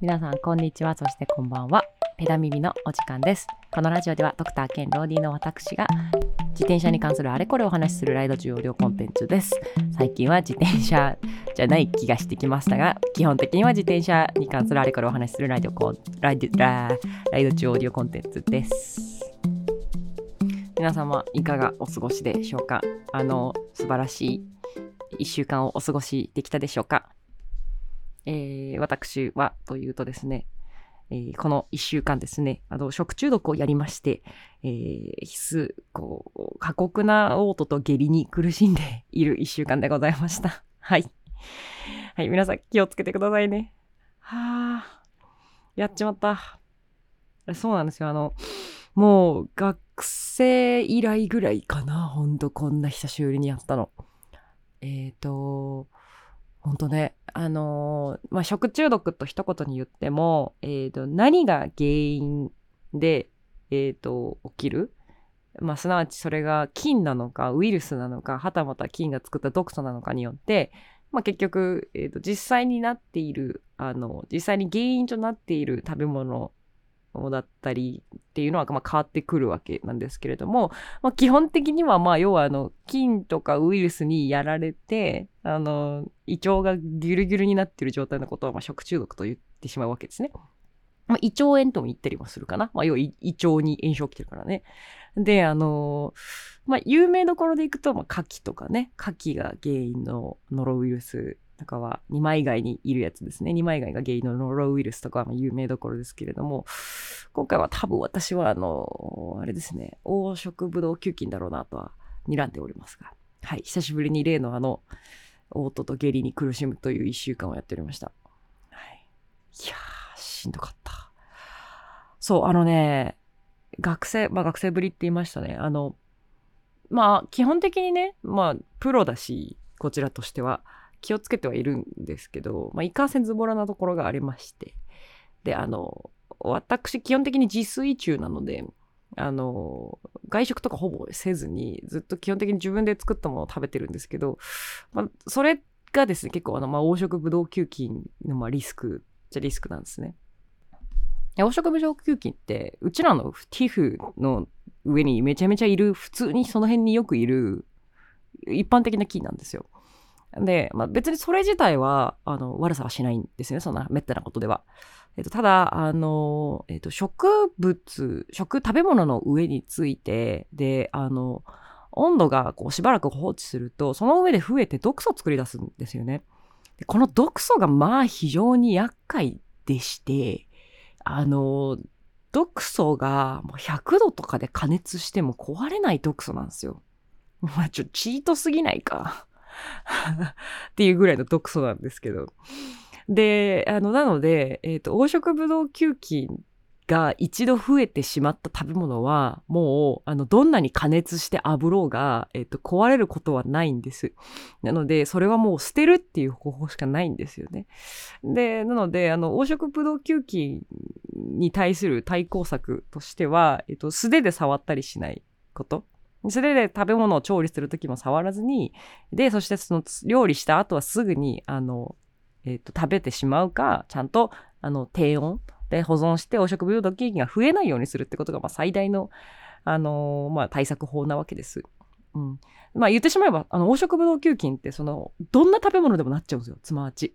皆さん、こんにちは。そしてこんばんは。ペダ耳のお時間です。このラジオでは、ドクター兼ローディーの私が、自転車に関するあれこれお話しするライド中オーディオコンテンツです。最近は自転車じゃない気がしてきましたが、基本的には自転車に関するあれこれお話しするライドコライドラライド中オーディオコンテンツです。皆様、いかがお過ごしでしょうか？あの、素晴らしい一週間をお過ごしできたでしょうか？えー私はというとですね、えーこの1週間ですね、あの食中毒をやりまして、えー、必須こう過酷な嘔吐と下痢に苦しんでいる1週間でございました。はい。はい、皆さん気をつけてくださいね。はあ、やっちまった。そうなんですよ。あの、もう学生以来ぐらいかな。ほんとこんな久しぶりにやったの。えっ、と、ほんとね、あのーまあ、食中毒と一言に言っても、えっ、と、何が原因で、えっ、と、起きる？まあ、すなわちそれが菌なのか、ウイルスなのか、はたまた菌が作った毒素なのかによって、まあ、結局、えっ、と、実際になっている、あの、実際に原因となっている食べ物だったりっていうのは、まあ、変わってくるわけなんですけれども、まあ、基本的には、まあ、要は、あの、菌とかウイルスにやられて、あの、胃腸がギュルギュルになっている状態のことを、まあ、食中毒と言ってしまうわけですね。まあ、胃腸炎とも言ったりもするかな。まあ、要は胃腸に炎症起きてるからね。で、あのまあ、有名どころでいくと、まあ、牡蠣とかね、牡蠣が原因のノロウイルスとかは、二枚貝にいるやつですね。二枚貝が原因のノロウイルスとかは有名どころですけれども、今回は多分私は、あのあれですね、黄色ブドウ球菌だろうなとは睨んでおりますが、はい、久しぶりに例のあの、嘔吐と下痢に苦しむという一週間をやっておりました。はい。いやー、しんどかった。そう、あのね、学生、まあ学生ぶりって言いましたね。あの、まあ基本的にね、まあプロだし、こちらとしては気をつけてはいるんですけど、まあいかんせんズボラなところがありまして。で、あの、私基本的に自炊中なので、あの、外食とかほぼせずに、ずっと基本的に自分で作ったものを食べてるんですけど、まあ、それがですね、結構あの、まあ、黄色ブドウ球菌のまあリスクじゃリスクなんですね。黄色ブドウ球菌って、うちらの皮膚の上にめちゃめちゃいる、普通にその辺によくいる、一般的な菌なんですよ。で、まあ、別にそれ自体は、あの、悪さはしないんですよね、そんな滅多なことでは。えっと、ただ、あの、えっと、植物、食、食べ物の上について、で、あの、温度がこうしばらく放置すると、その上で増えて毒素を作り出すんですよね。でこの毒素がまあ非常に厄介でして、あの、毒素がもう100度とかで加熱しても壊れない毒素なんですよ。まあちょ、チートすぎないか。っていうぐらいの毒素なんですけど。で、あの、なので、えっ、と、黄色ブドウ球菌が一度増えてしまった食べ物は、もう、あの、どんなに加熱して炙ろうが、えっ、と、壊れることはないんです。なので、それはもう捨てるっていう方法しかないんですよね。で、なので、あの、黄色ブドウ球菌に対する対抗策としては、えっ、と、素手で触ったりしないこと。素手で食べ物を調理するときも触らずに、で、そしてその料理した後はすぐに、あの、えっ、と、食べてしまうか、ちゃんと、あの、低温で保存して黄色ブドウ球菌が増えないようにするってことが、まあ、最大の、あのまあ、対策法なわけです。うん。まあ、言ってしまえば、あの、黄色ブドウ球菌って、その、どんな食べ物でもなっちゃうんですよ、つまわち。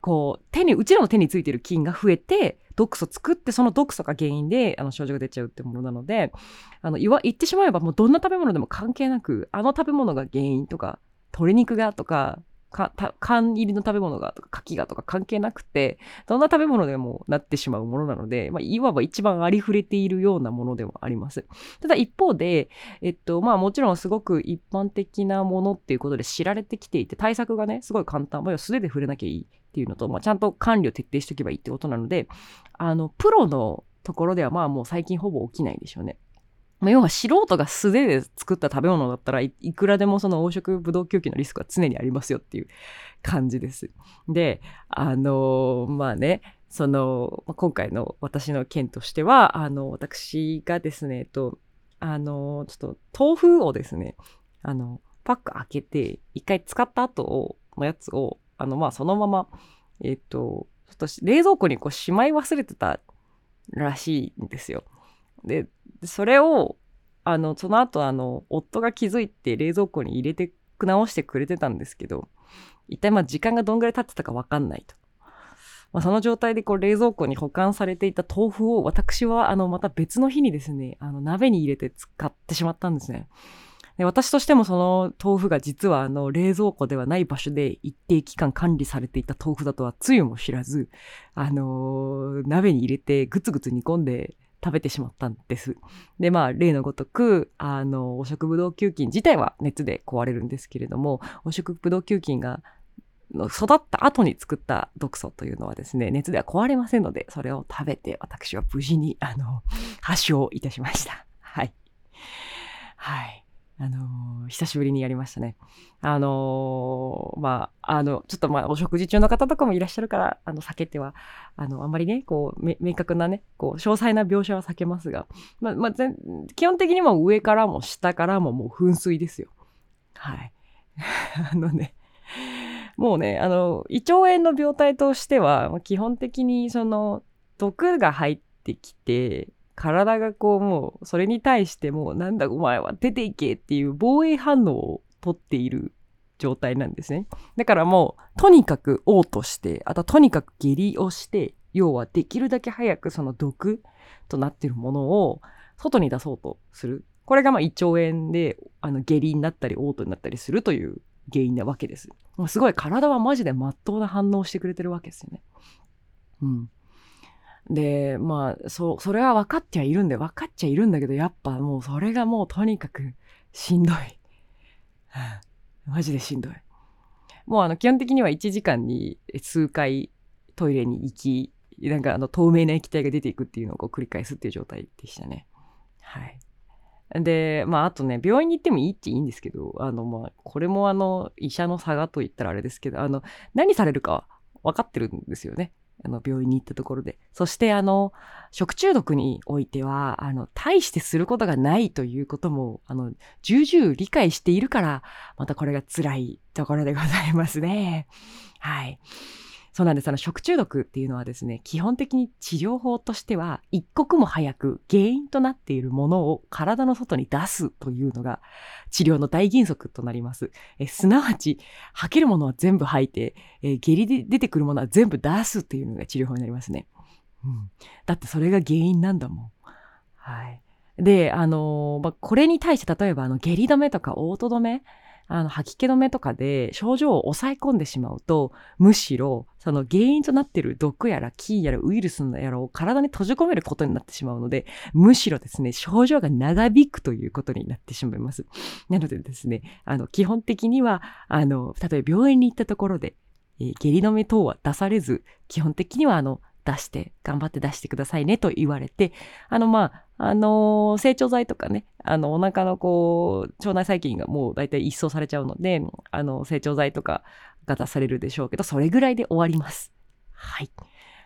こう、手に、うちらの手についてる菌が増えて、毒素作って、その毒素が原因で、あの、症状が出ちゃうってものなので、あの、言わ、言ってしまえば、もうどんな食べ物でも関係なく、あの食べ物が原因とか、鶏肉がとか、か、た缶入りの食べ物がとか、牡蠣がとか関係なくて、どんな食べ物でもなってしまうものなので、まあ、いわば一番ありふれているようなものではあります。ただ一方で、えっと、まあもちろんすごく一般的なものっていうことで知られてきていて、対策がね、すごい簡単。素手で触れなきゃいいっていうのと、まあちゃんと管理を徹底しておけばいいってことなので、あの、プロのところではまあもう最近ほぼ起きないでしょうね。まあ、要は素人が素手で作った食べ物だったらい、くらでもその黄色ブドウ球菌のリスクは常にありますよっていう感じです。で、あのまあね、その、ま今回の私の件としては、あの、私がですね、えっと、あの、ちょっと豆腐をですね、あの、パック開けて、一回使った後をのやつを、あの、まあ、そのまま、えっと、と冷蔵庫にこうしまい忘れてたらしいんですよ。でそれをあのその後あの夫が気づいて冷蔵庫に入れて直してくれてたんですけど一体まあ時間がどんぐらい経ってたか分かんないと。まあ、その状態でこう冷蔵庫に保管されていた豆腐を私はあのまた別の日にですねあの鍋に入れて使ってしまったんですね。で私としてもその豆腐が実はあの冷蔵庫ではない場所で一定期間管理されていた豆腐だとはつゆも知らず、あのー、鍋に入れてぐつぐつ煮込んで食べてしまったんです。で、まあ、例のごとく、あの、汚職ブドウ球菌自体は熱で壊れるんですけれども、汚職ブドウ球菌が育った後に作った毒素というのはですね、熱では壊れませんので、それを食べて私は無事に、あの、発症いたしました。はい。はい。あのー、久しぶりにやりましたね。あのー、まあ、あの、ちょっとまあ、お食事中の方とかもいらっしゃるから、あの、避けては、あの、あんまりね、こう、明確なね、こう、詳細な描写は避けますが、まあ、まあ、基本的にも上からも下からももう噴水ですよ。はい。あのね、もうね、あの、胃腸炎の病態としては、基本的にその、毒が入ってきて、体がこうもうそれに対してもうなんだお前は出ていけっていう防衛反応をとっている状態なんですね。だからもうとにかく嘔吐して、あととにかく下痢をして、要はできるだけ早くその毒となってるものを外に出そうとする。これがまあ胃腸炎であの下痢になったり嘔吐になったりするという原因なわけです。すごい体はマジで真っ当な反応してくれてるわけですよね。うん。で、まあ、そ、それは分かっちゃいるんで、分かっちゃいるんだけど、やっぱもうそれがもうとにかくしんどい。マジでしんどい。もうあの、基本的には1時間に数回トイレに行き、なんかあの、透明な液体が出ていくっていうのをこう繰り返すっていう状態でしたね。はい。で、まあ、あとね、病院に行ってもいいっちゃいいんですけど、あの、まあ、これもあの、医者の差がと言ったらあれですけど、あの、何されるか分かってるんですよね。あの病院に行ったところで。そしてあの、食中毒においては、あの、大してすることがないということも、あの、重々理解しているから、またこれが辛いところでございますね。はい。そうなんです。あの、食中毒っていうのはですね、基本的に治療法としては、一刻も早く原因となっているものを体の外に出すというのが治療の大原則となります。えすなわち、吐けるものは全部吐いて、え下痢で出てくるものは全部出すっていうのが治療法になりますね。うん。だってそれが原因なんだもん。はい。で、あの、まあ、これに対して例えばあの下痢止めとか嘔吐止め、あの、吐き気止めとかで症状を抑え込んでしまうと、むしろ、その原因となっている毒やら菌やらウイルスのやらを体に閉じ込めることになってしまうので、むしろですね、症状が長引くということになってしまいます。なのでですね、あの、基本的には、あの、例えば病院に行ったところで、えー、下痢止め等は出されず、基本的にはあの、出して、頑張って出してくださいねと言われて、あの、まあ、あのー、成長剤とかね、あの、お腹のこう、腸内細菌がもう大体一掃されちゃうので、あの、成長剤とかが出されるでしょうけど、それぐらいで終わります。はい。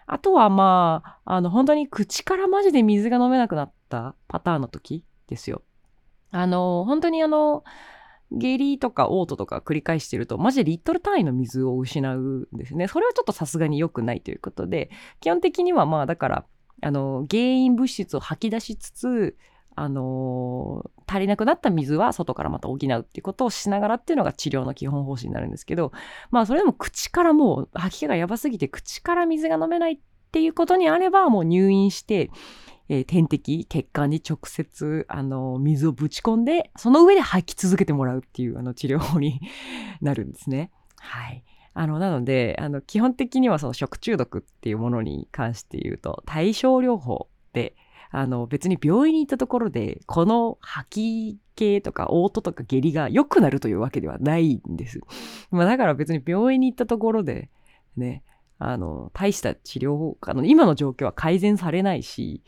あとはまあ、あの、本当に口からマジで水が飲めなくなったパターンの時ですよ。あの、本当にあの、下痢とか嘔吐とか繰り返してると、マジでリットル単位の水を失うんですね。それはちょっとさすがに良くないということで、基本的にはまあだから、あの、原因物質を吐き出しつつ、あの、足りなくなった水は外からまた補うっていうことをしながらっていうのが治療の基本方針になるんですけど、まあそれでも口からもう吐き気がやばすぎて口から水が飲めないっていうことにあればもう入院して、えー、点滴、血管に直接、あの、水をぶち込んで、その上で吐き続けてもらうっていう、あの、治療法に なるんですね。はい。あの、なので、あの、基本的にはその食中毒っていうものに関して言うと、対症療法で、あの、別に病院に行ったところで、この吐き気とか、嘔吐とか下痢が良くなるというわけではないんです。まあ、だから別に病院に行ったところで、ね、あの、大した治療法、あの、今の状況は改善されないし、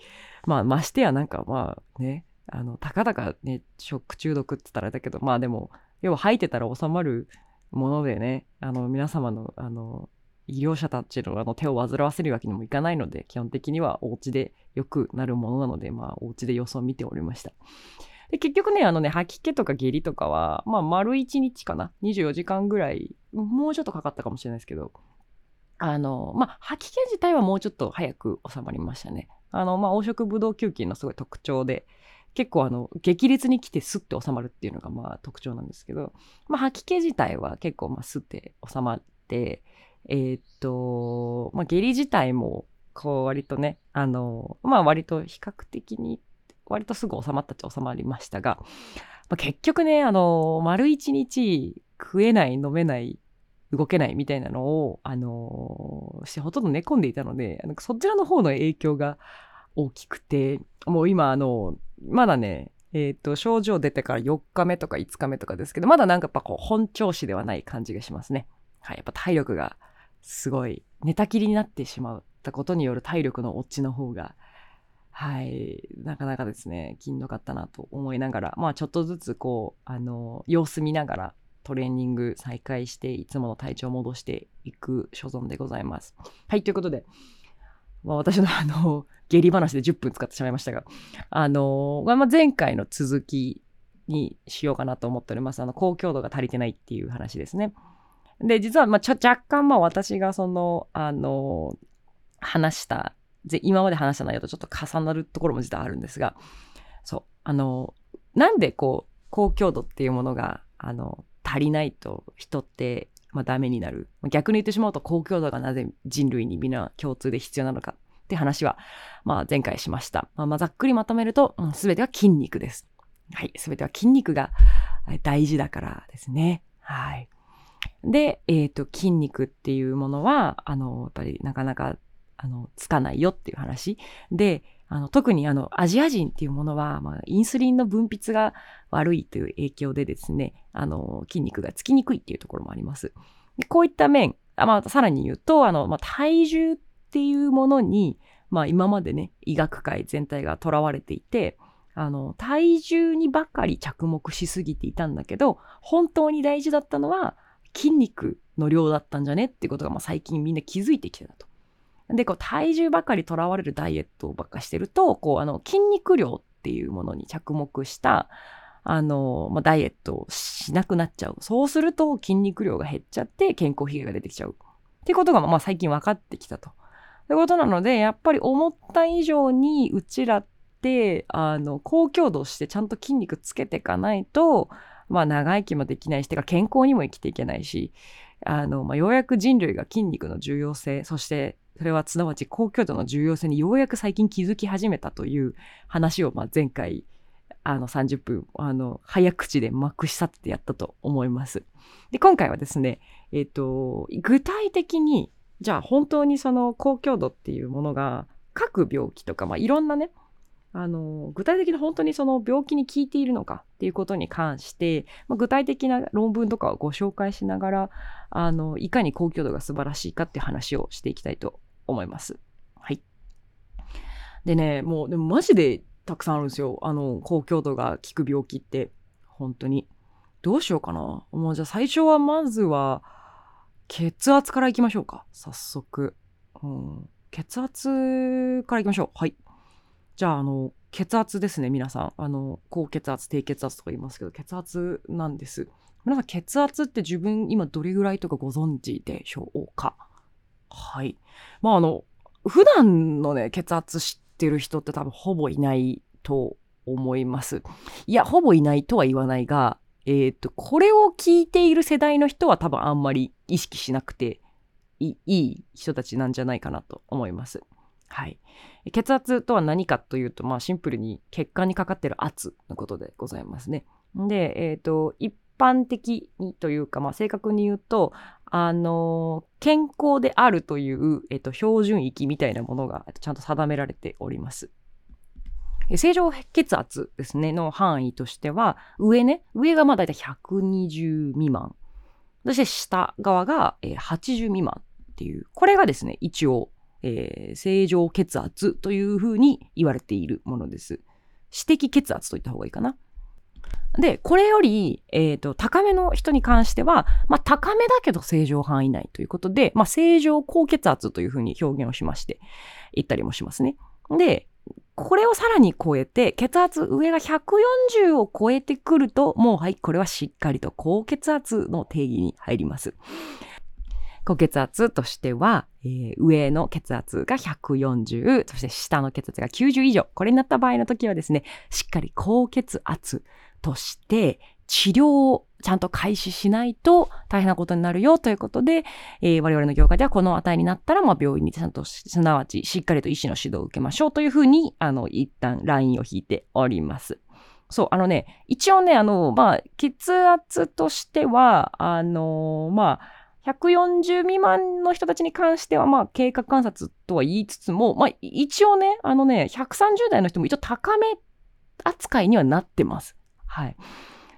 まあ、ましてやなんかまあね、あの、たかだかね、食中毒って言ったらだけど、まあでも、要は吐いてたら収まるものでね、あの、皆様の、あの、医療者たちのあの手を煩わせるわけにもいかないので、基本的にはお家で良くなるものなので、まあ、お家で様子を見ておりました。で、結局ね、あのね、吐き気とか下痢とかは、まあ、丸1日かな？24時間ぐらい、もうちょっとかかったかもしれないですけど、あの、まあ、吐き気自体はもうちょっと早く収まりましたね。あの、まあ、黄色ブドウ球菌のすごい特徴で、結構あの、激烈に来てスッて収まるっていうのがまあ特徴なんですけど、まあ、吐き気自体は結構まあスッて収まって、えー、っと、まあ、下痢自体も、こう割とね、あの、まあ割と比較的に、割とすぐ収まったっちゃ収まりましたが、まあ、結局ね、あの、丸一日食えない、飲めない、動けないみたいなのを、あのしてほとんど寝込んでいたので、そちらの方の影響が大きくて、もう今、あの、まだね、えっ、ー、と、症状出てから4日目とか5日目とかですけど、まだなんかやっぱこう、本調子ではない感じがしますね。はい、やっぱ体力がすごい寝たきりになってしまったことによる体力の落ちの方が、はい、なかなかですね、きんどかったなと思いながら、まあちょっとずつこう、あの、様子見ながらトレーニング再開して、いつもの体調を戻していく所存でございます。はい、ということで、まあ、私の あの、下痢話で10分使ってしまいましたが、あの、まあ、前回の続きにしようかなと思っております。あの、高強度が足りてないっていう話ですね。で、実は、まあ、若干、まあ、私がその、あの、話した、今まで話した内容とちょっと重なるところも実はあるんですが、そう、あの、なんでこう、高強度っていうものが、あの、足りないと人ってまあ、ダメになる。逆に言ってしまうと、高強度がなぜ人類にみんな共通で必要なのかって話は、まあ、前回しました。まあ、まあ、ざっくりまとめると、す、べ、ては筋肉です。はい。すべては筋肉が大事だからですね。はい。で、え、ー、と、筋肉っていうものは、あの、やっぱりなかなか、あの、つかないよっていう話。で、あの特にあのアジア人っていうものは、まあ、インスリンの分泌が悪いという影響でですね、あの筋肉がつきにくいっていうところもあります。でこういった面、あまあ、さらに言うと、あのまあ、体重っていうものに、まあ、今までね、医学界全体がとらわれていて、あの体重にばかり着目しすぎていたんだけど、本当に大事だったのは筋肉の量だったんじゃねってことが、まあ、最近みんな気づいてきてたと。で、こう、体重ばかりとらわれるダイエットばっかしてると、こう、あの、筋肉量っていうものに着目した、あの、まあ、ダイエットをしなくなっちゃう。そうすると筋肉量が減っちゃって健康被害が出てきちゃう。ってことが、まあ、最近分かってきたと。ということなので、やっぱり思った以上にうちらって、あの、高強度してちゃんと筋肉つけていかないと、まあ、長生きもできないし、てか健康にも生きていけないし、あの、まあ、ようやく人類が筋肉の重要性、そしてそれはすなわち高強度の重要性にようやく最近気づき始めたという話を、まあ、前回あの30分あの早口でまくし去ってやったと思います。で今回はですね、えっ、ー、と具体的にじゃあ本当にその高強度っていうものが各病気とか、まあ、いろんなねあの具体的に本当にその病気に効いているのかっていうことに関して、まあ、具体的な論文とかをご紹介しながらあのいかに高強度が素晴らしいかっていう話をしていきたいと思います。はい。でね、もう、でもマジでたくさんあるんですよ。あの、高強度が効く病気って。本当に。どうしようかな。もうじゃあ最初はまずは、血圧からいきましょうか。早速。うん、血圧からいきましょう。はい。じゃあ、あの、血圧ですね、皆さん。あの、高血圧、低血圧とか言いますけど、血圧なんです。皆さん、血圧って自分今どれぐらいとかご存知でしょうか？はい。まああの、普段のね、血圧知ってる人って多分ほぼいないと思います。いや、ほぼいないとは言わないが、えっ、と、これを聞いている世代の人は多分あんまり意識しなくていい人たちなんじゃないかなと思います。はい。血圧とは何かというと、まあシンプルに血管にかかってる圧のことでございますね。で、えっ、と、一般的にというか、まあ、正確に言うと、あの健康であるという、えっと、標準域みたいなものがちゃんと定められております。正常血圧ですね、の範囲としては、上ね、上がまあ大体120未満。そして下側が80未満っていう、これがですね、一応、えー、正常血圧というふうに言われているものです。私的血圧といった方がいいかな。で、これより、え、ー、と、高めの人に関しては、まあ、高めだけど正常範囲内ということで、まあ、正常高血圧というふうに表現をしまして、言ったりもしますね。で、これをさらに超えて、血圧上が140を超えてくると、もうはい、これはしっかりと高血圧の定義に入ります。高血圧としては、えー、上の血圧が140、そして下の血圧が90以上。これになった場合の時はですね、しっかり高血圧として治療をちゃんと開始しないと大変なことになるよということで、えー、我々の業界ではこの値になったら、まあ、病院にちゃんとすなわちしっかりと医師の指導を受けましょうというふうに、あの、一旦ラインを引いております。そう、あのね、一応ね、あの、まあ、血圧としては、あの、まあ、140未満の人たちに関しては、まあ、経過観察とは言いつつも、まあ、一応ね、あのね、130代の人も一応高め扱いにはなってます。はい。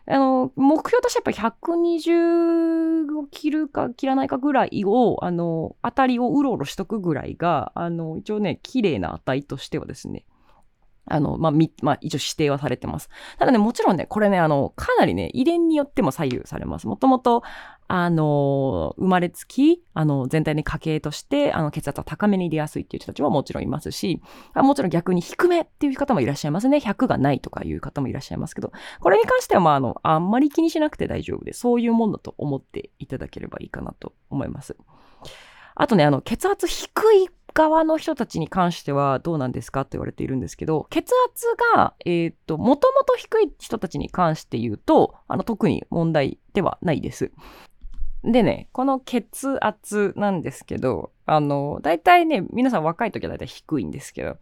あの、目標としてやっぱ120を切るか切らないかぐらいを、あの、当たりをうろうろしとくぐらいが、あの、一応ね、綺麗な値としてはですね、あの、まあ、み、まあ、一応指定はされてます。ただね、もちろんね、これね、あの、かなりね、遺伝によっても左右されます。もともと、あの、生まれつき、あの、全体に家系として、あの、血圧は高めに出やすいっていう人たちはもちろんいますし、もちろん逆に低めっていう方もいらっしゃいますね。100がないとかいう方もいらっしゃいますけど、これに関しては、まあ、あの、あんまり気にしなくて大丈夫で、そういうもんだと思っていただければいいかなと思います。あとね、あの、血圧低い側の人たちに関してはどうなんですかって言われているんですけど、血圧が、えっ、ー、と、もともと低い人たちに関して言うと、あの、特に問題ではないです。でね、この血圧なんですけど、あの、大体ね、皆さん若い時は大体低いんですけど、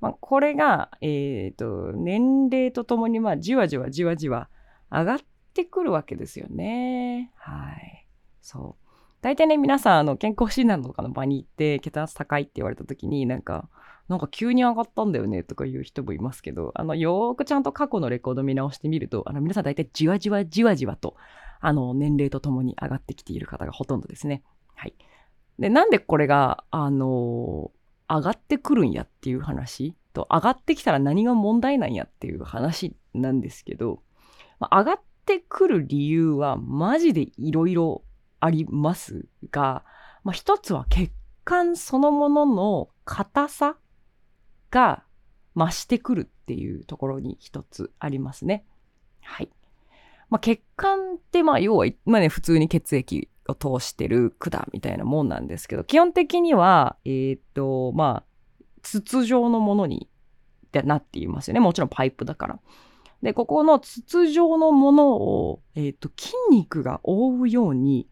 まあ、これが、えっ、ー、と、年齢とともに、まあ、じわじわじわじわ上がってくるわけですよね。はい。そう。大体ね、皆さん、あの、健康診断とかの場に行って、血圧高いって言われた時に、なんか、なんか急に上がったんだよねとか言う人もいますけど、あの、よーくちゃんと過去のレコード見直してみると、あの、皆さん大体じわじわじわじわと、あの、年齢とともに上がってきている方がほとんどですね。はい。で、なんでこれが、あの上がってくるんやっていう話と、上がってきたら何が問題なんやっていう話なんですけど、まあ、上がってくる理由はマジでいろいろありますが、まあ、一つは血管そのものの硬さが増してくるっていうところに一つありますね。はい。まあ、血管ってまあ要は、まあね、普通に血液を通してる管みたいなもんなんですけど、基本的には、えっ、ー、と、まあ、筒状のものになっていますよね。もちろんパイプだから。で、ここの筒状のものを、えっ、ー、と、筋肉が覆うように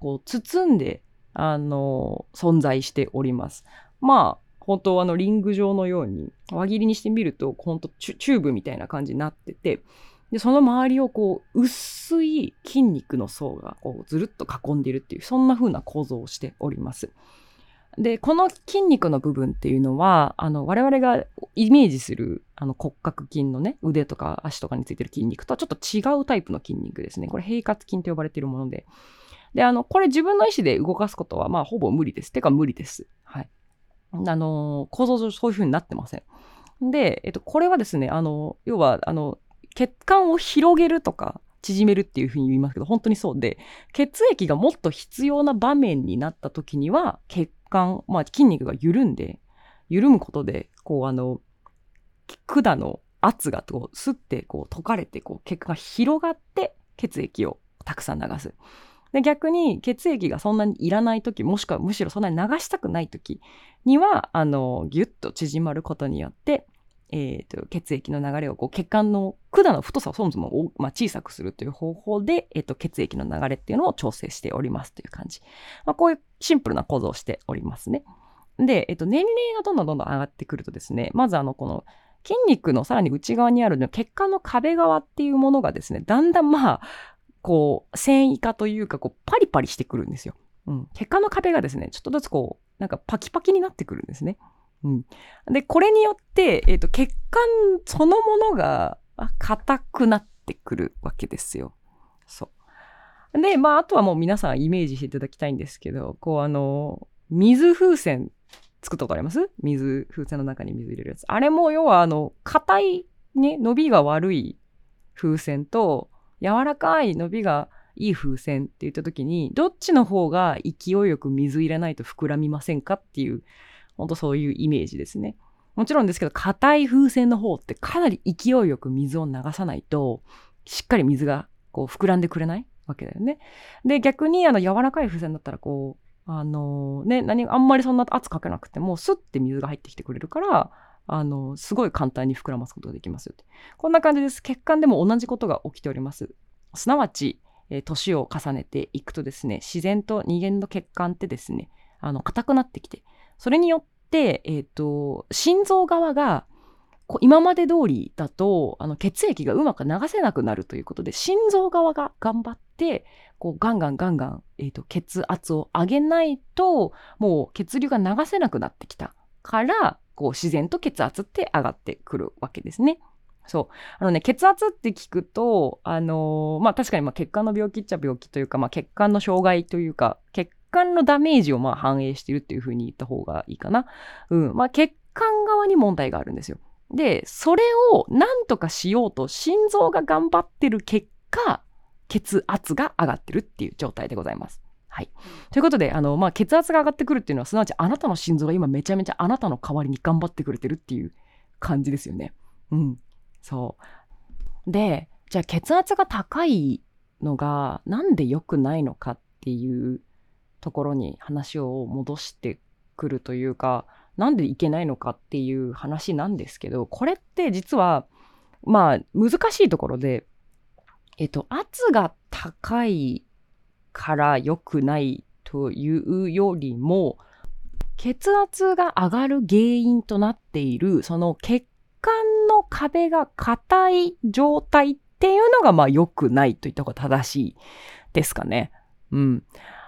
こう包んで、あの、存在しております。まあ、本当あのリング状のように輪切りにしてみると本当チューブみたいな感じになっててでその周りをこう薄い筋肉の層がこうずるっと囲んでいるっていうそんな風な構造をしております。でこの筋肉の部分っていうのはあの我々がイメージするあの骨格筋のね腕とか足とかについてる筋肉とはちょっと違うタイプの筋肉ですねこれ平滑筋と呼ばれているものでで、あの、これ自分の意思で動かすことは、まあ、ほぼ無理です。てか無理です。はい。あの、構造上そういう風になってません。で、えっと、これはですね、あの、要は、あの、血管を広げるとか、縮めるっていうふうに言いますけど、本当にそうで、血液がもっと必要な場面になった時には、血管、まあ筋肉が緩んで、緩むことで、こうあの、管の圧がこう、スッてこう溶かれて、こう血管が広がって血液をたくさん流す。で逆に血液がそんなにいらない時もしくはむしろそんなに流したくない時にはあのギュッと縮まることによって、えーと、血液の流れをこう血管の管の太さをそもそも、まあ、小さくするという方法で、えーと、血液の流れっていうのを調整しておりますという感じ、まあ、こういうシンプルな構造をしておりますね。で、えっ、ー、と、年齢がどんどんどんどん上がってくるとですねまずあのこの筋肉のさらに内側にある血管の壁側っていうものがですね、だんだんまあ、こう、繊維化というか、こう、パリパリしてくるんですよ。うん。血管の壁がですね、ちょっとずつこう、なんかパキパキになってくるんですね。うん。で、これによって、えっ、ー、と、血管そのものが硬くなってくるわけですよ。そう。で、まあ、あとはもう皆さんイメージしていただきたいんですけど、こう、あの、水風船作ったことあります？水、風船の中に水入れるやつ。あれも要は、あの、硬い、ね、伸びが悪い風船と、柔らかい伸びがいい風船って言った時にどっちの方が勢いよく水入れないと膨らみませんかっていう本当そういうイメージですね。もちろんですけど硬い風船の方ってかなり勢いよく水を流さないとしっかり水がこう膨らんでくれないわけだよね。で逆にあの柔らかい風船だったらこうあのね、何、あんまりそんな圧かけなくても、スッて水が入ってきてくれるから、あの、すごい簡単に膨らますことができますよって。こんな感じです。血管でも同じことが起きております。すなわち、えー、年を重ねていくとですね、自然と人間の血管ってですね、あの、硬くなってきて、それによって、えっ、ー、と、心臓側が、こう今まで通りだとあの血液がうまく流せなくなるということで心臓側が頑張ってこうガンガンガンガン、えーと、血圧を上げないともう血流が流せなくなってきたからこう自然と血圧って上がってくるわけですね。そう。あのね、血圧って聞くと、あのー、まあ確かにまあ血管の病気っちゃ病気というか、まあ血管の障害というか、血管のダメージをまあ反映しているっていうふうに言った方がいいかな。うん。まあ血管側に問題があるんですよ。で、それを何とかしようと心臓が頑張ってる結果、血圧が上がってるっていう状態でございます。はい。ということで、あの、まあ、血圧が上がってくるっていうのは、すなわちあなたの心臓が今めちゃめちゃあなたの代わりに頑張ってくれてるっていう感じですよね。うん。そう。で、じゃあ血圧が高いのがなんで良くないのかっていうところに話を戻してくるというか、なんでいけないのかっていう話なんですけど、これって実は、まあ、難しいところで、えっと、圧が高いから良くないというよりも、血圧が上がる原因となっている、その血管の壁が硬い状態っていうのが、まあ良くないといった方が正しいですかね。うん。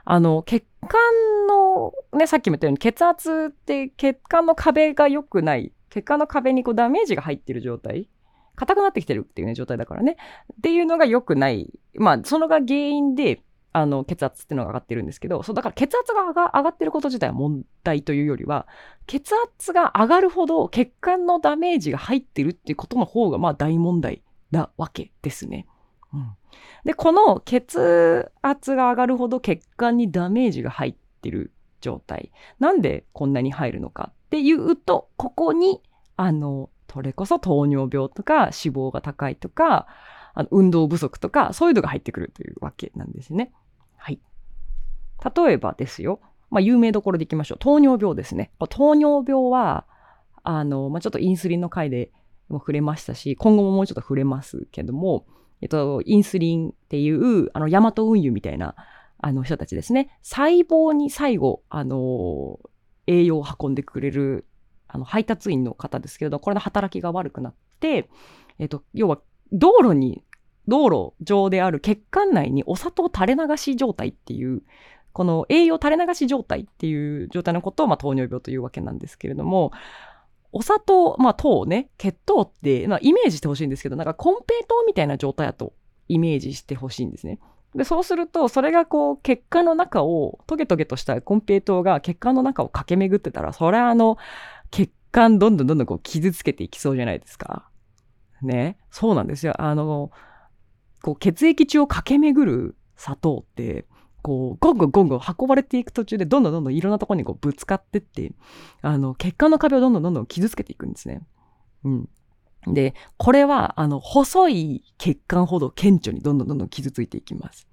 あの、血管の、ね、さっきも言ったように血圧って血管の壁が良くない。血管の壁にこうダメージが入ってる状態。硬くなってきてるっていうね、状態だからね。っていうのが良くない。まあ、そのが原因で、あの、血圧っていうのが上がってるんですけど、そう、だから血圧が上がってること自体は問題というよりは、血圧が上がるほど血管のダメージが入ってるっていうことの方が、まあ大問題なわけですね。うん。で、この血圧が上がるほど血管にダメージが入ってる状態。なんでこんなに入るのかっていうと、ここに、あの、それこそ糖尿病とか脂肪が高いとか、あの運動不足とか、そういうのが入ってくるというわけなんですね。はい。例えばですよ。まあ、有名どころでいきましょう。糖尿病ですね。糖尿病は、あの、まあ、ちょっとインスリンの回でも触れましたし、今後ももうちょっと触れますけども、えっと、インスリンっていう、あの、ヤマト運輸みたいな、あの人たちですね。細胞に最後、あの、栄養を運んでくれる、あの、配達員の方ですけれど、これの働きが悪くなって、えっと、要は、道路に、道路上である血管内にお砂糖垂れ流し状態っていう、この栄養垂れ流し状態っていう状態のことを、まあ、糖尿病というわけなんですけれども、お砂糖、まあ糖ね、血糖って、まあイメージしてほしいんですけど、なんかコンペイトーみたいな状態だとイメージしてほしいんですね。で、そうすると、それがこう、血管の中を、トゲトゲとしたコンペイトーが血管の中を駆け巡ってたら、それはあの、血管どんどんどんどんこう傷つけていきそうじゃないですか。ね。そうなんですよ。あの、こう、血液中を駆け巡る砂糖って、こう、ゴンゴンゴンゴン運ばれていく途中で、どんどんどんどんいろんなところにこうぶつかってって、あの、血管の壁をどんどんどんどん傷つけていくんですね。うん。で、これは、あの、細い血管ほど顕著にどんどんどんどん傷ついていきます。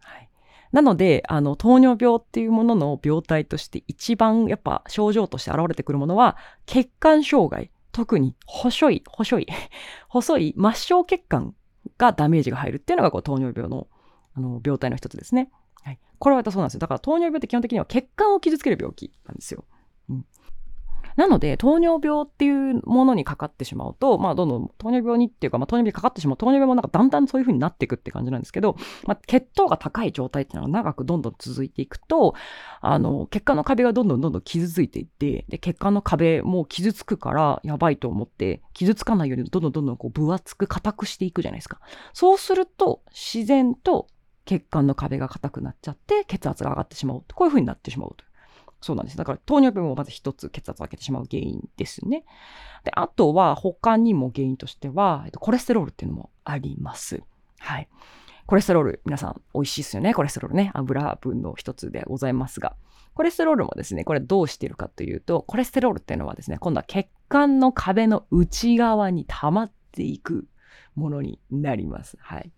はい。なので、あの、糖尿病っていうものの病態として一番やっぱ症状として現れてくるものは、血管障害。特に細い、細い、細い末梢血管がダメージが入るっていうのがこう糖尿病のあの病態の一つですね。はい。これはそうなんですよ。だから糖尿病って基本的には血管を傷つける病気なんですよ。うん。なので、糖尿病っていうものにかかってしまうと、まあ、どんどん糖尿病にっていうか、まあ、糖尿病にかかってしまう、糖尿病もなんかだんだんそういう風になっていくって感じなんですけど、まあ、血糖が高い状態っていうのが長くどんどん続いていくと、あの、血管の壁がどんどんどんどん傷ついていって、で、血管の壁も傷つくからやばいと思って、傷つかないようにどんどんどんどんこう分厚く硬くしていくじゃないですか。そうすると、自然と血管の壁が硬くなっちゃって血圧が上がってしまうこういう風になってしまうとそうなんです。だから糖尿病もまず一つ血圧を上げてしまう原因ですね。で、あとは他にも原因としては、えっと、コレステロールっていうのもあります。はい。コレステロール、皆さん美味しいですよね。コレステロールね。油分の一つでございますが。コレステロールもですね、これどうしてるかというと、コレステロールっていうのはですね、今度は血管の壁の内側に溜まっていくものになります。はい。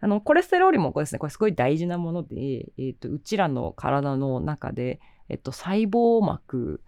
あの、コレステロールもこれですね、これすごい大事なもので、えっ、と、うちらの体の中で、えっと、細胞膜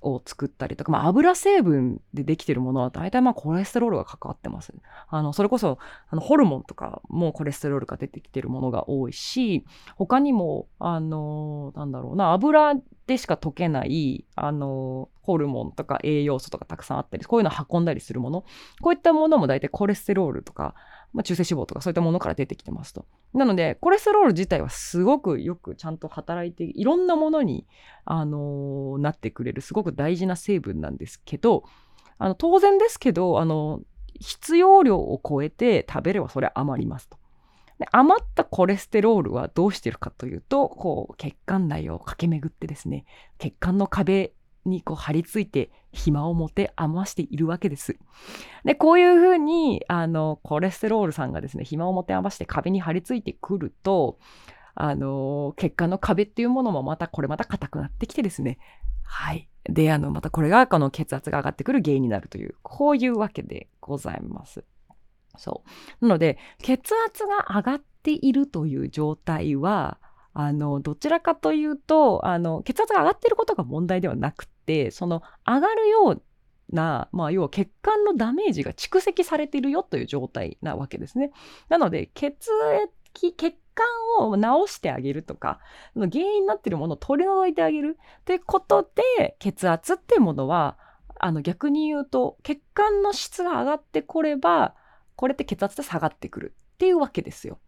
を作ったりとか、まあ、油成分でできてるものは大体まあコレステロールが関わってます。あの、それこそ、あの、ホルモンとかもコレステロールが出てきてるものが多いし、他にも、あの、なんだろうな、油でしか溶けない、あの、ホルモンとか栄養素とかたくさんあったり、こういうのを運んだりするもの、こういったものも大体コレステロールとか、まあ、中性脂肪とかそういったものから出てきてますと。なので、コレステロール自体はすごくよくちゃんと働いて、いろんなものに、あのー、なってくれる、すごく大事な成分なんですけど、あの、当然ですけど、あの、必要量を超えて食べればそれは余りますと。で余ったコレステロールはどうしてるかというと、こう、血管内を駆け巡ってですね、血管の壁にこう張り付いて暇を持て余しているわけです。で、こういうふうに、あの、コレステロールさんがですね、暇を持て余して壁に張り付いてくると、あの、血管の壁っていうものもまた、これまた硬くなってきてですね、はい。で、あの、またこれが、この血圧が上がってくる原因になるという、こういうわけでございます。そう。なので、血圧が上がっているという状態は、あの、どちらかというと、あの、血圧が上がっていることが問題ではなくて、その上がるような、まあ、要は血管のダメージが蓄積されているよという状態なわけですね。なので、血液、血管を治してあげるとか、その原因になっているものを取り除いてあげるということで、血圧っていうものは、あの逆に言うと、血管の質が上がってこれば、これって血圧で下がってくるっていうわけですよ。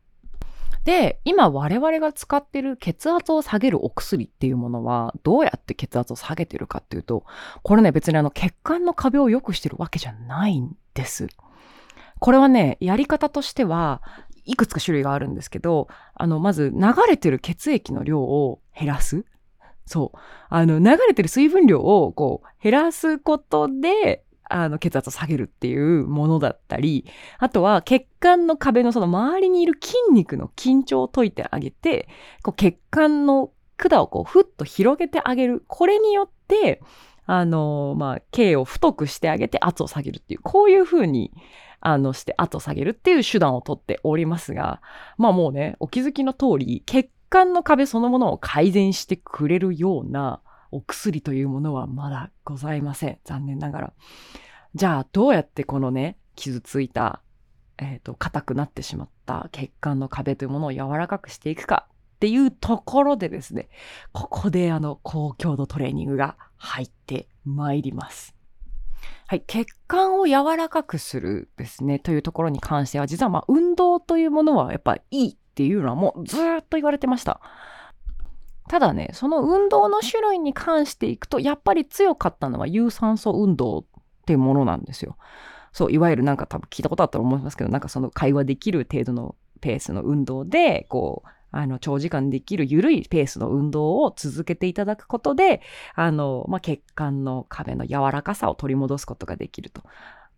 で、今我々が使ってる血圧を下げるお薬っていうものは、どうやって血圧を下げてるかっていうと、これね、別にあの血管の壁を良くしてるわけじゃないんです。これはね、やり方としては、いくつか種類があるんですけど、あの、まず流れてる血液の量を減らす。そう。あの、流れてる水分量をこう減らすことで、あの、血圧を下げるっていうものだったり、あとは血管の壁のその周りにいる筋肉の緊張を解いてあげて、こう血管の管をこうふっと広げてあげる。これによって、あの、まあ、径を太くしてあげて圧を下げるっていう、こういう風に、あの、して圧を下げるっていう手段をとっておりますが、まあもうね、お気づきの通り、血管の壁そのものを改善してくれるような、お薬というものはまだございません。残念ながら。じゃあ、どうやってこのね、傷ついた、えっ、ー、と、硬くなってしまった血管の壁というものを柔らかくしていくかっていうところでですね、ここであの、高強度トレーニングが入ってまいります。はい、血管を柔らかくするですね、というところに関しては、実はまあ、運動というものはやっぱいいっていうのはもうずっと言われてました。ただね、その運動の種類に関していくと、やっぱり強かったのは有酸素運動っていうものなんですよ。そう、いわゆるなんか多分聞いたことあったと思いますけど、なんかその会話できる程度のペースの運動で、こう、あの、長時間できる緩いペースの運動を続けていただくことで、あの、まあ、血管の壁の柔らかさを取り戻すことができると。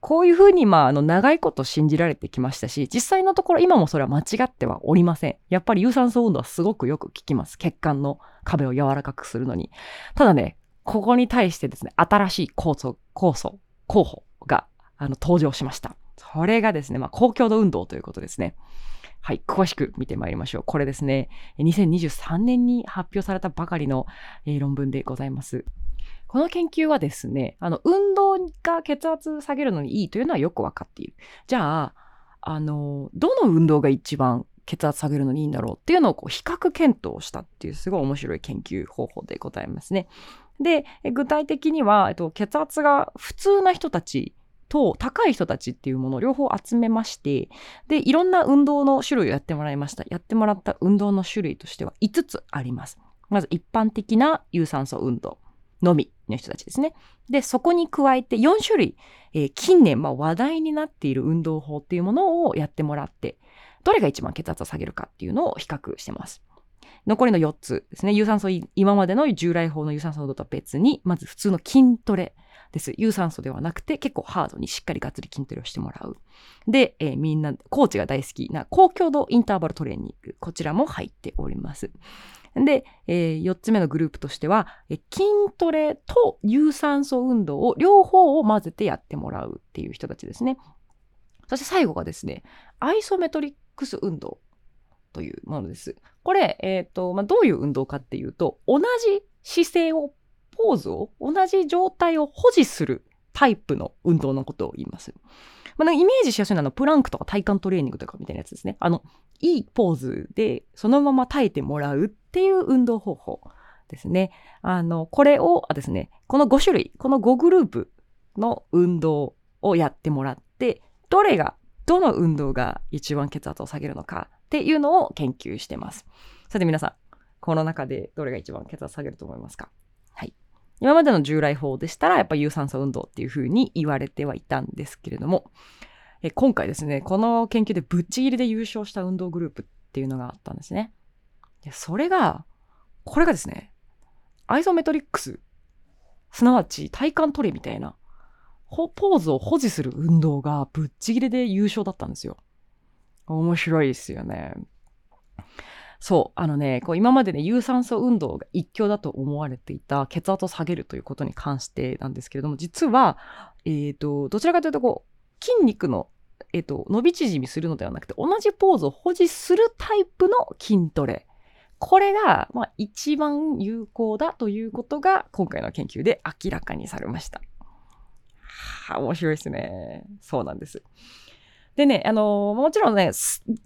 こういうふうに、まあ、あの、長いこと信じられてきましたし、実際のところ今もそれは間違ってはおりません。やっぱり有酸素運動はすごくよく効きます。血管の壁を柔らかくするのに。ただね、ここに対してですね、新しい酵素、酵素、候補が、あの、登場しました。それがですね、まあ、高強度運動ということですね。はい、詳しく見てまいりましょう。これですね、2023年に発表されたばかりの、えー、論文でございます。この研究はですね、あの、運動が血圧下げるのにいいというのはよくわかっている。じゃあ、あの、どの運動が一番血圧下げるのにいいんだろうっていうのをこう比較検討したっていうすごい面白い研究方法でございますね。で、具体的には、えっと、血圧が普通な人たちと高い人たちっていうものを両方集めまして、で、いろんな運動の種類をやってもらいました。やってもらった運動の種類としては5つあります。まず一般的な有酸素運動。のみの人たちですね。で、そこに加えて4種類、えー、近年、まあ、話題になっている運動法っていうものをやってもらって、どれが一番血圧を下げるかっていうのを比較してます。残りの4つですね。有酸素、今までの従来法の有酸素運動とは別に、まず普通の筋トレです。有酸素ではなくて、結構ハードにしっかりがっつり筋トレをしてもらう。で、えー、みんな、コーチが大好きな高強度インターバルトレーニング。こちらも入っております。で、えー、4つ目のグループとしては、え筋トレと有酸素運動を両方を混ぜてやってもらうっていう人たちですね。そして最後がですね、アイソメトリックス運動というものです。これ、え、ー、と、まあ、どういう運動かっていうと、同じ姿勢を、ポーズを、同じ状態を保持するタイプの運動のことを言います。まあ、イメージしやすいのはプランクとか体幹トレーニングとかみたいなやつですね。あの、いいポーズでそのまま耐えてもらうっっていう運動方法ですね。あの、これをですね、この5種類、この5グループの運動をやってもらって、どれが、どの運動が一番血圧を下げるのかっていうのを研究してます。さて皆さん、この中でどれが一番血圧下げると思いますか？はい。今までの従来法でしたら、やっぱ有酸素運動っていうふうに言われてはいたんですけれども、え今回ですね、この研究でぶっちぎりで優勝した運動グループっていうのがあったんですね。でそれが、これがですね、アイソメトリックス、すなわち体幹トレみたいな、ポーズを保持する運動がぶっちぎりで優勝だったんですよ。面白いですよね。そう、あのね、こう今までね、有酸素運動が一強だと思われていた血圧を下げるということに関してなんですけれども、実は、えっ、ー、と、どちらかというと、こう、筋肉の、えっ、ー、と、伸び縮みするのではなくて、同じポーズを保持するタイプの筋トレ。これが、まあ、一番有効だということが、今回の研究で明らかにされました。はあ、面白いですね。そうなんです。でね、あのー、もちろんね、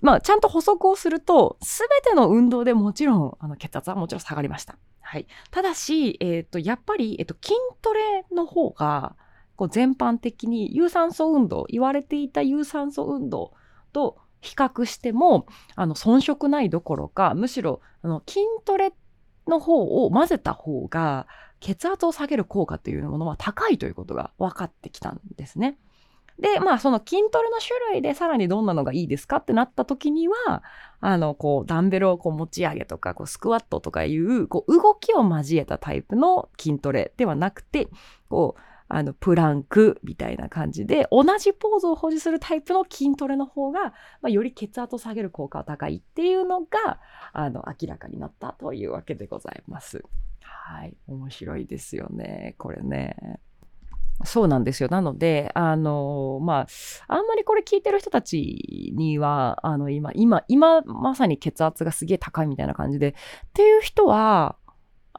まあ、ちゃんと補足をすると、すべての運動でもちろん、あの、血圧はもちろん下がりました。はい。ただし、えっ、ー、と、やっぱり、えっ、ー、と、筋トレの方が、こう、全般的に有酸素運動、言われていた有酸素運動と比較しても、あの、遜色ないどころか、むしろ、あの、筋トレの方を混ぜた方が、血圧を下げる効果というものは高いということが分かってきたんですね。で、まあ、その筋トレの種類でさらにどんなのがいいですかってなった時には、あの、こう、ダンベルをこう持ち上げとか、こう、スクワットとかいう、こう、動きを交えたタイプの筋トレではなくて、こう、あの、プランクみたいな感じで、同じポーズを保持するタイプの筋トレの方が、まあ、より血圧を下げる効果が高いっていうのが、あの、明らかになったというわけでございます。はい。面白いですよね。これね。そうなんですよ。なので、あの、まあ、あんまりこれ聞いてる人たちには、あの、今、今、今、まさに血圧がすげえ高いみたいな感じで、っていう人は、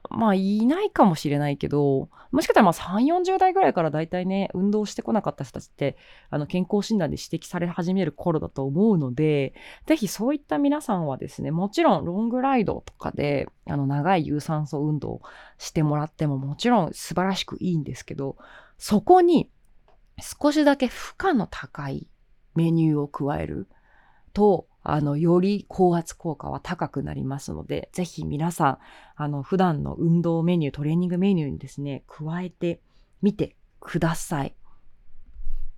まあ、いないかもしれないけど、もしかしたらまあ3、40代ぐらいから大体ね、運動してこなかった人たちって、あの、健康診断で指摘され始める頃だと思うので、ぜひそういった皆さんはですね、もちろんロングライドとかで、あの、長い有酸素運動してもらってももちろん素晴らしくいいんですけど、そこに少しだけ負荷の高いメニューを加えると、あの、より高圧効果は高くなりますので、ぜひ皆さん、あの、普段の運動メニュー、トレーニングメニューにですね、加えてみてください。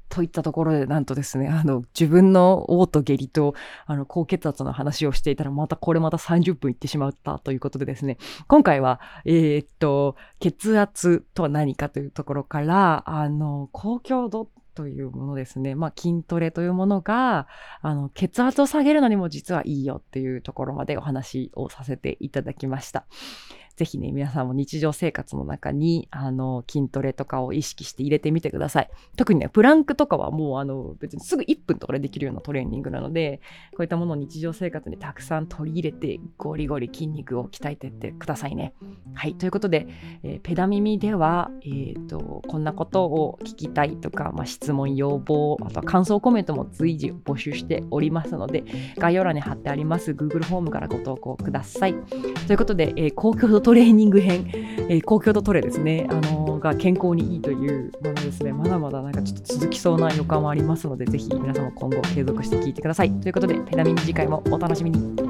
といったところで、なんとですね、あの、自分の嘔吐下痢と、あの、高血圧の話をしていたら、またこれまた30分いってしまったということでですね、今回は、えー、っと、血圧とは何かというところから、あの、高強度というものですね。まあ、筋トレというものが、あの、血圧を下げるのにも実はいいよっていうところまでお話をさせていただきました。ぜひね、皆さんも日常生活の中に、あの、筋トレとかを意識して入れてみてください。特にね、プランクとかはもう、あの、別にすぐ1分とかでできるようなトレーニングなので、こういったものを日常生活にたくさん取り入れて、ゴリゴリ筋肉を鍛えてってくださいね。はい。ということで、えー、ペダ耳では、えっ、ー、と、こんなことを聞きたいとか、まあ、質問、要望、あとは感想コメントも随時募集しておりますので、概要欄に貼ってあります Google フォームからご投稿ください。ということで、えー、公共トレーニング編、えー、高強度トレですね、あのー、が健康にいいというものですね、まだまだなんかちょっと続きそうな予感はありますので、ぜひ皆様今後継続して聞いてください。ということで、ペダミン次回もお楽しみに。